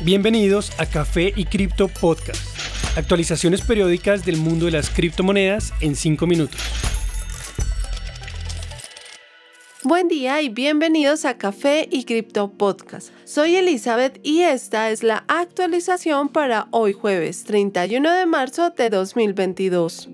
Bienvenidos a Café y Cripto Podcast. Actualizaciones periódicas del mundo de las criptomonedas en 5 minutos. Buen día y bienvenidos a Café y Cripto Podcast. Soy Elizabeth y esta es la actualización para hoy jueves 31 de marzo de 2022.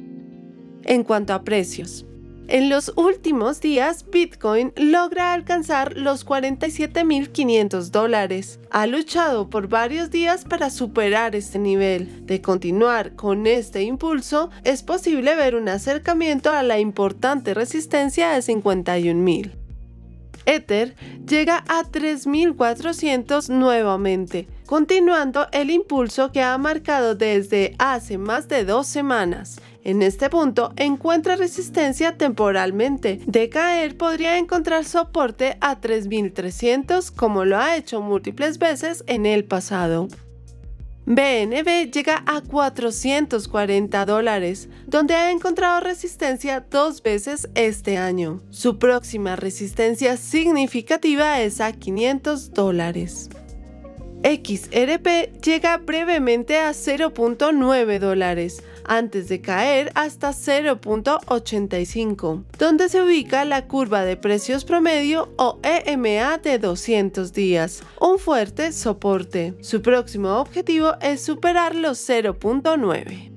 En cuanto a precios, en los últimos días, Bitcoin logra alcanzar los 47.500 dólares. Ha luchado por varios días para superar este nivel. De continuar con este impulso, es posible ver un acercamiento a la importante resistencia de 51.000. Ether llega a 3.400 nuevamente, continuando el impulso que ha marcado desde hace más de dos semanas. En este punto encuentra resistencia temporalmente. De caer podría encontrar soporte a 3300 como lo ha hecho múltiples veces en el pasado. BNB llega a 440 dólares, donde ha encontrado resistencia dos veces este año. Su próxima resistencia significativa es a 500 dólares. XRP llega brevemente a 0.9 dólares, antes de caer hasta 0.85, donde se ubica la curva de precios promedio o EMA de 200 días, un fuerte soporte. Su próximo objetivo es superar los 0.9.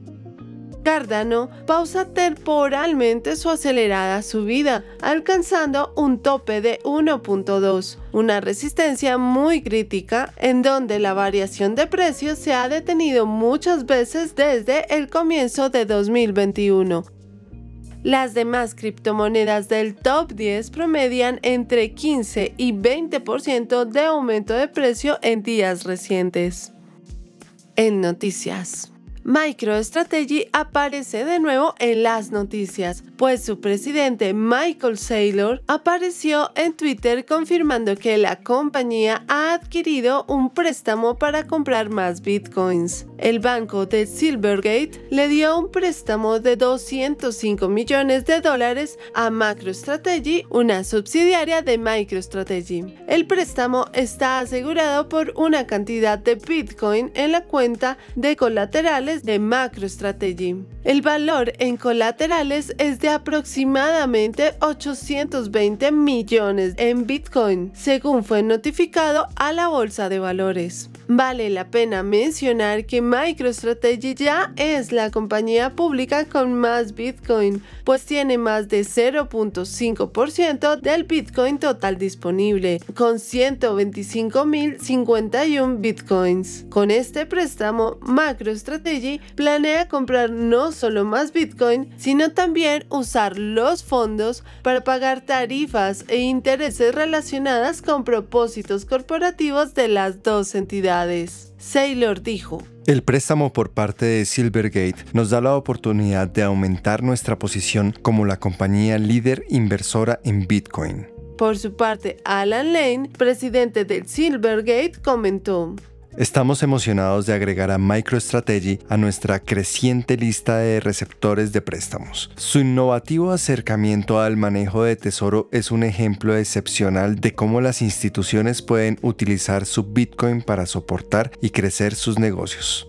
Cardano pausa temporalmente su acelerada subida, alcanzando un tope de 1.2, una resistencia muy crítica en donde la variación de precios se ha detenido muchas veces desde el comienzo de 2021. Las demás criptomonedas del top 10 promedian entre 15 y 20% de aumento de precio en días recientes. En noticias. MicroStrategy aparece de nuevo en las noticias, pues su presidente Michael Saylor apareció en Twitter confirmando que la compañía ha adquirido un préstamo para comprar más bitcoins. El banco de Silvergate le dio un préstamo de 205 millones de dólares a MicroStrategy, una subsidiaria de MicroStrategy. El préstamo está asegurado por una cantidad de bitcoin en la cuenta de colaterales de MacroStrategy. El valor en colaterales es de aproximadamente 820 millones en Bitcoin, según fue notificado a la Bolsa de Valores. Vale la pena mencionar que MicroStrategy ya es la compañía pública con más Bitcoin, pues tiene más de 0.5% del Bitcoin total disponible, con 125.051 Bitcoins. Con este préstamo, MicroStrategy planea comprar no solo más Bitcoin, sino también usar los fondos para pagar tarifas e intereses relacionadas con propósitos corporativos de las dos entidades. Saylor dijo, el préstamo por parte de Silvergate nos da la oportunidad de aumentar nuestra posición como la compañía líder inversora en Bitcoin. Por su parte, Alan Lane, presidente del Silvergate, comentó, Estamos emocionados de agregar a MicroStrategy a nuestra creciente lista de receptores de préstamos. Su innovativo acercamiento al manejo de tesoro es un ejemplo excepcional de cómo las instituciones pueden utilizar su Bitcoin para soportar y crecer sus negocios.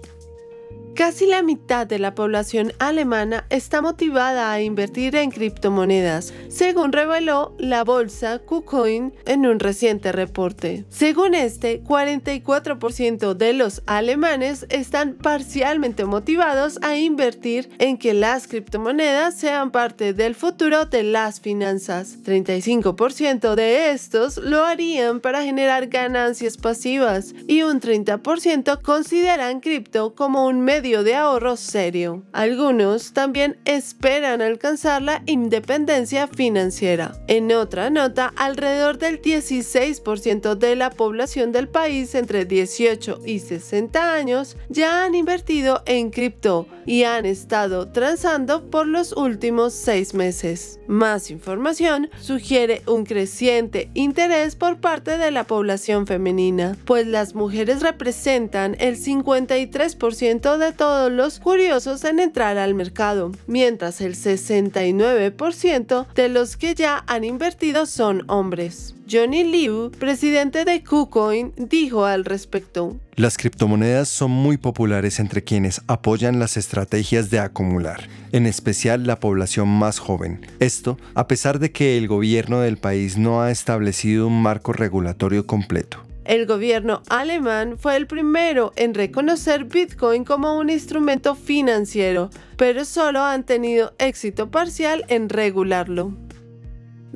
Casi la mitad de la población alemana está motivada a invertir en criptomonedas, según reveló la bolsa KuCoin en un reciente reporte. Según este, 44% de los alemanes están parcialmente motivados a invertir en que las criptomonedas sean parte del futuro de las finanzas. 35% de estos lo harían para generar ganancias pasivas y un 30% consideran cripto como un medio de ahorro serio. Algunos también esperan alcanzar la independencia financiera. En otra nota, alrededor del 16% de la población del país entre 18 y 60 años ya han invertido en cripto y han estado transando por los últimos seis meses. Más información sugiere un creciente interés por parte de la población femenina, pues las mujeres representan el 53% de todos los curiosos en entrar al mercado, mientras el 69% de los que ya han invertido son hombres. Johnny Liu, presidente de KuCoin, dijo al respecto. Las criptomonedas son muy populares entre quienes apoyan las estrategias de acumular, en especial la población más joven. Esto a pesar de que el gobierno del país no ha establecido un marco regulatorio completo. El gobierno alemán fue el primero en reconocer Bitcoin como un instrumento financiero, pero solo han tenido éxito parcial en regularlo.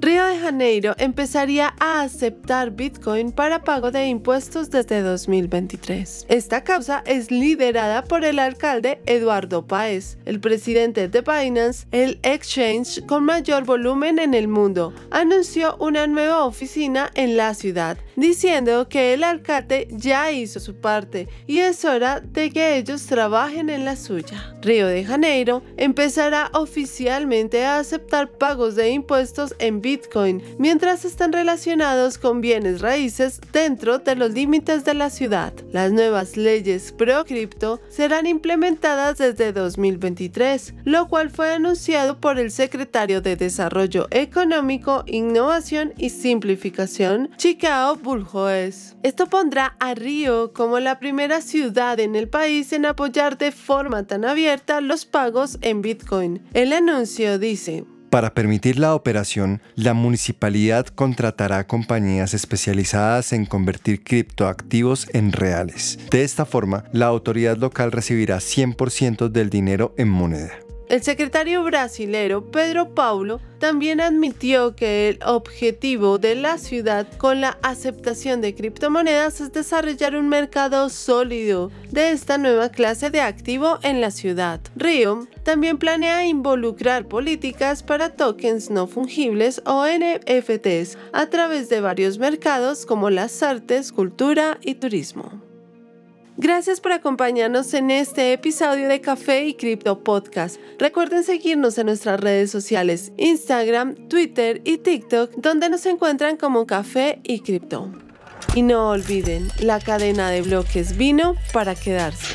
Río de Janeiro empezaría a aceptar Bitcoin para pago de impuestos desde 2023. Esta causa es liderada por el alcalde Eduardo Paez, el presidente de Binance, el exchange con mayor volumen en el mundo. Anunció una nueva oficina en la ciudad, diciendo que el alcalde ya hizo su parte y es hora de que ellos trabajen en la suya. Río de Janeiro empezará oficialmente a aceptar pagos de impuestos en Bitcoin mientras están relacionados con bienes raíces dentro de los límites de la ciudad. Las nuevas leyes pro cripto serán implementadas desde 2023, lo cual fue anunciado por el secretario de Desarrollo Económico, Innovación y Simplificación, Esto pondrá a Río como la primera ciudad en el país en apoyar de forma tan abierta los pagos en Bitcoin. El anuncio dice, para permitir la operación, la municipalidad contratará compañías especializadas en convertir criptoactivos en reales. De esta forma, la autoridad local recibirá 100% del dinero en moneda. El secretario brasilero Pedro Paulo también admitió que el objetivo de la ciudad con la aceptación de criptomonedas es desarrollar un mercado sólido de esta nueva clase de activo en la ciudad. Río también planea involucrar políticas para tokens no fungibles o NFTs a través de varios mercados como las artes, cultura y turismo. Gracias por acompañarnos en este episodio de Café y Cripto Podcast. Recuerden seguirnos en nuestras redes sociales, Instagram, Twitter y TikTok, donde nos encuentran como Café y Cripto. Y no olviden, la cadena de bloques vino para quedarse.